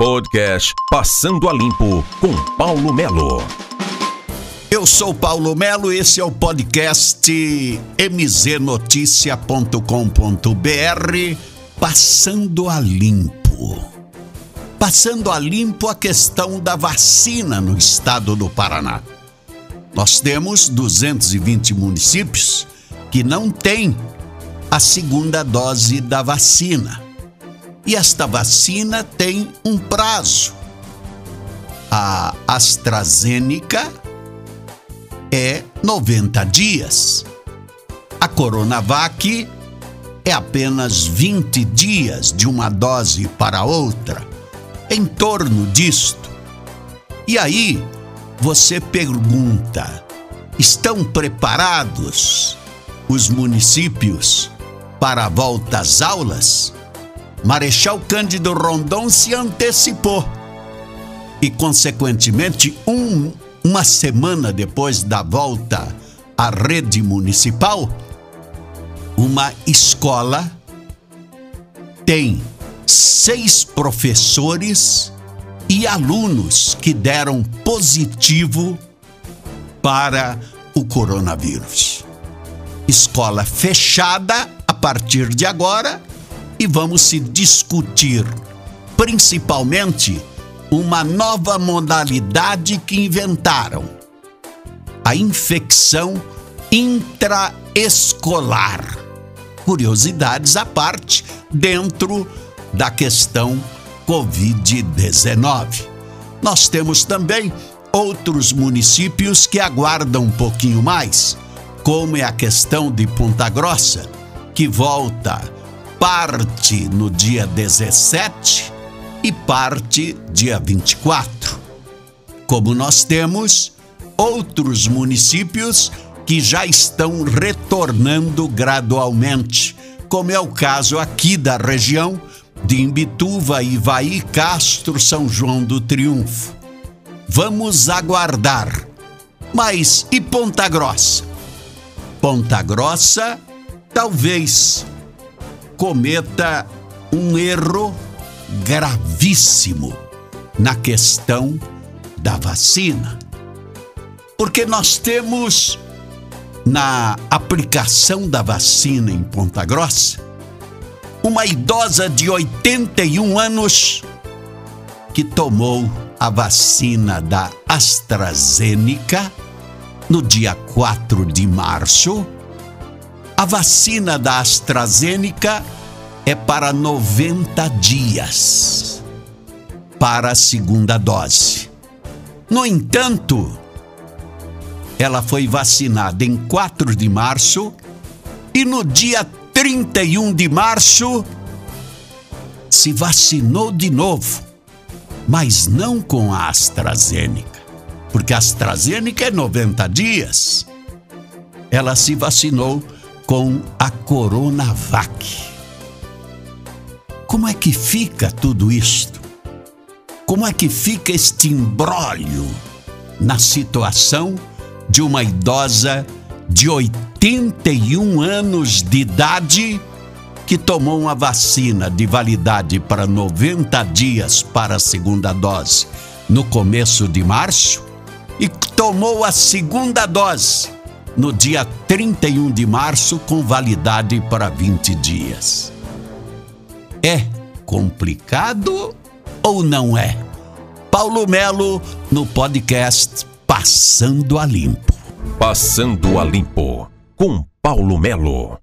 Podcast Passando a Limpo com Paulo Melo. Eu sou Paulo Melo, esse é o podcast mznoticia.com.br Passando a Limpo. Passando a limpo a questão da vacina no estado do Paraná. Nós temos 220 municípios que não têm a segunda dose da vacina. E esta vacina tem um prazo. A AstraZeneca é 90 dias. A Coronavac é apenas 20 dias de uma dose para outra. Em torno disto. E aí, você pergunta: estão preparados os municípios para a volta às aulas? Marechal Cândido Rondon se antecipou e, consequentemente, um, uma semana depois da volta à rede municipal, uma escola tem seis professores e alunos que deram positivo para o coronavírus. Escola fechada a partir de agora e vamos se discutir principalmente uma nova modalidade que inventaram: a infecção intraescolar. Curiosidades à parte dentro da questão Covid-19. Nós temos também outros municípios que aguardam um pouquinho mais, como é a questão de Ponta Grossa, que volta parte no dia 17 e parte dia 24. Como nós temos outros municípios que já estão retornando gradualmente, como é o caso aqui da região de Imbituva, Ivaí, Castro, São João do Triunfo. Vamos aguardar. Mas e Ponta Grossa? Ponta Grossa, talvez cometa um erro gravíssimo na questão da vacina. Porque nós temos na aplicação da vacina em Ponta Grossa uma idosa de 81 anos que tomou a vacina da AstraZeneca no dia 4 de março a vacina da AstraZeneca é para 90 dias para a segunda dose. No entanto, ela foi vacinada em 4 de março e no dia 31 de março se vacinou de novo, mas não com a AstraZeneca, porque a AstraZeneca é 90 dias. Ela se vacinou com a Coronavac. Como é que fica tudo isto? Como é que fica este imbróglio na situação de uma idosa de 81 anos de idade que tomou uma vacina de validade para 90 dias para a segunda dose no começo de março e tomou a segunda dose no dia 31 de março com validade para 20 dias. É complicado ou não é? Paulo Melo no podcast Passando a Limpo. Passando a Limpo com Paulo Melo.